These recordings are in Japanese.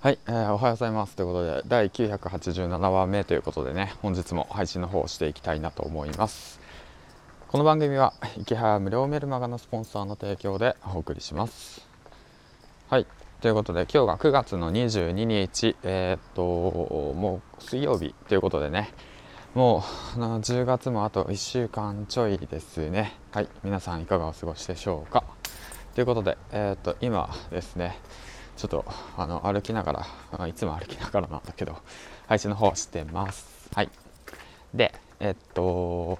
はい、えーおはようございます。ということで第987話目ということでね本日も配信の方をしていきたいなと思います。この番組は池早無料メルマガのスポンサーの提供でお送りします。はいということで今日が9月の22日えーっともう水曜日ということでねもう10月もあと1週間ちょいですね。はい皆さんいかがお過ごしでしょうか。ということでえーっと今ですねちょっとあの歩きながらいつも歩きながらなんだけど配信の方してます。はい。でえっと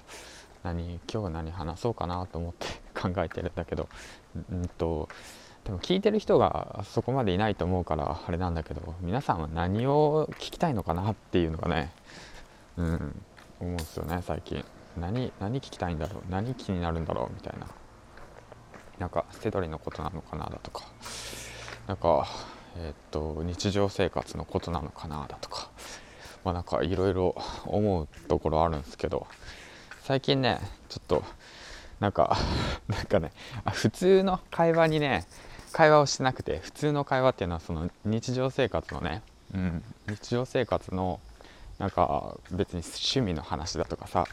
何今日何話そうかなと思って 考えてるんだけどうんとでも聞いてる人がそこまでいないと思うからあれなんだけど皆さんは何を聞きたいのかなっていうのがねうん思うんですよね最近。何何聞きたいんだろう何気になるんだろうみたいな。なんか捨て取りのことなのかなだとか。なんか、えーっと日常生活のことなのかなだとか、まあ、なんかいろいろ思うところあるんですけど最近ねちょっとなんか なんかね普通の会話にね会話をしてなくて普通の会話っていうのはその日常生活のね、うん、日常生活のなんか別に趣味の話だとかさ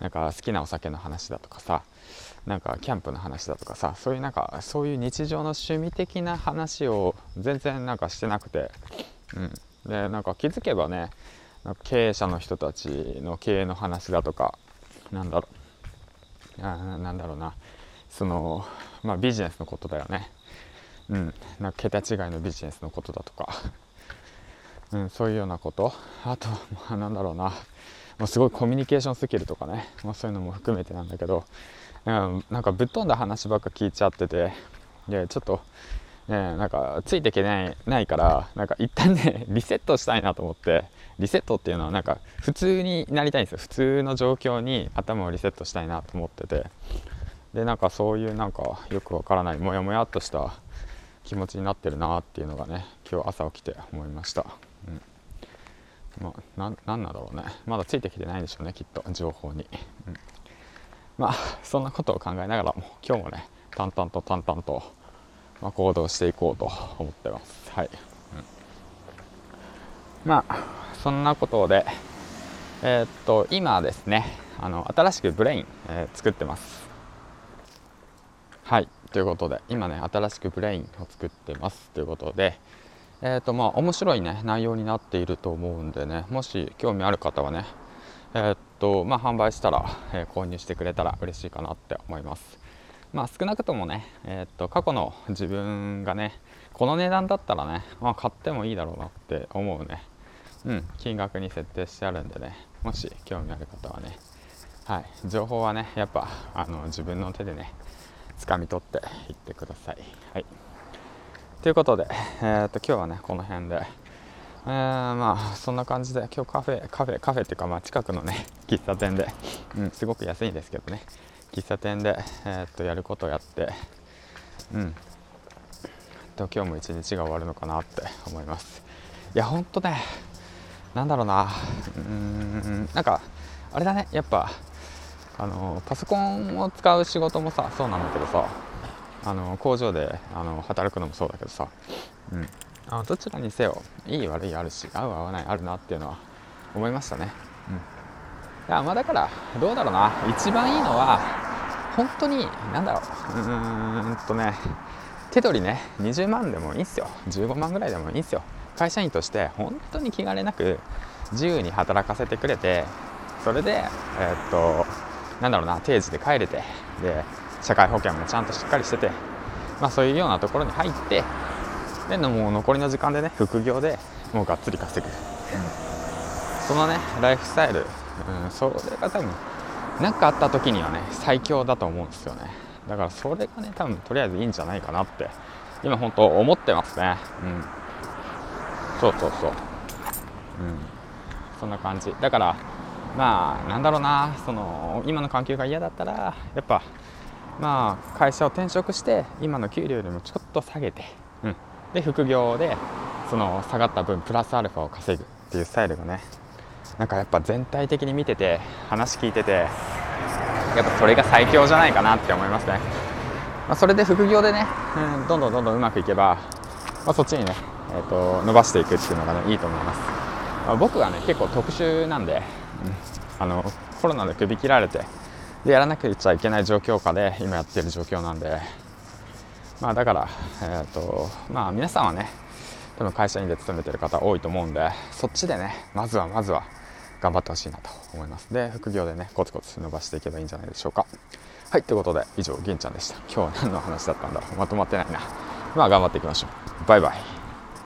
なんか好きなお酒の話だとかさなんかキャンプの話だとかさそういうなんかそういう日常の趣味的な話を全然なんかしてなくて、うん、でなんか気づけばねなんか経営者の人たちの経営の話だとかなんだろう。あなんだろうな。そのまあビジネスのことだよね。うん。なんか桁違いのビジネスのことだとか。うん、そういうようなこと。あと、まあ、なんだろうな。もうすごいコミュニケーションスキルとかね、まあ、そういうのも含めてなんだけどうんなんかぶっ飛んだ話ばっか聞いちゃっててでちょっと、ね、なんかついていけないないからなんか一旦ね リセットしたいなと思ってリセットっていうのはなんか普通になりたいんですよ。普通の状況に頭をリセットしたいなと思ってて。でなんかそういうなんかよくわからないモヤモヤっとした気持ちになってるなっていうのがね今日朝起きて思いました。うん。まあ、ななんだろうね。まだついてきてないんでしょうねきっと情報に、うん、まあそんなことを考えながらも今日もね淡々と淡々と、まあ、行動していこうと思ってます。はい、うん、まあそんなことでえーっと今ですねあの新しくブレイン、えー作ってます。はい。ということで今ね新しくブレインを作ってます。ということでえーとまあ面白いね内容になっていると思うんでねもし興味ある方はねえーっとまあ販売したら、えー購入してくれたら嬉しいかなって思います。まあ少なくともねえーっと過去の自分がねこの値段だったらね、まあ、買ってもいいだろうなって思うね。うん金額に設定してあるんでねもし興味ある方はねはい情報はねやっぱあの自分の手でね掴み取っていってください。はい。ということで、えー、と今日はねこの辺で、えーまあそんな感じで今日カフェカフェカフェっていうか、まあ、近くのね 喫茶店で、うん、すごく安いんですけどね。喫茶店で、えー、とやることをやって。うん。と今日も一日が終わるのかなって思います。いやほんとねなんだろうな。うーんなんかあれだねやっぱあのパソコンを使う仕事もさそうなんだけどさ。あの工場であの働くのもそうだけどさ、うん、あのどちらにせよいい悪いあるし合う合わないあるなっていうのは思いましたね、うん、いやまあだからどうだろうな。一番いいのは本当に何だろう。うんとね手取りね。20万でもいいんすよ。15万ぐらいでもいいんすよ。会社員として本当に気兼ねなく自由に働かせてくれてそれでえーっとなんだろうな定時で帰れてで社会保険もちゃんとしっかりしてて、まあ、そういうようなところに入ってでもう残りの時間でね副業でもうがっつり稼ぐ、うんそのねライフスタイル、うん、それが多分何かあった時にはね最強だと思うんですよね。だからそれがね多分とりあえずいいんじゃないかなって今本当思ってますね。うん。そうそうそう。うん。そんな感じ。だからまあなんだろうなその今の環境が嫌だったらやっぱまあ会社を転職して今の給料よりもちょっと下げて、うん、で副業でその下がった分プラスアルファを稼ぐっていうスタイルがねなんかやっぱ全体的に見てて話聞いててやっぱそれが最強じゃないかなって思いますね、まあ、それで副業でね、うん、どんどんどんどんうまくいけば、まあ、そっちにね、ええーと、伸ばしていくっていうのがねいいと思います、まあ、僕はね結構特殊なんで、うん、あのコロナで首切られてでやらなきゃいけない状況下で今やってる状況なんで。まあだから、えーとまあ、皆さんはね多分会社員で勤めてる方多いと思うんでそっちでねまずはまずは頑張ってほしいなと思います。で副業でねコツコツ伸ばしていけばいいんじゃないでしょうか。はいということで以上銀ちゃんでした。今日は何の話だったんだろう。まとまってないな。まあ頑張っていきましょう。バイバイ。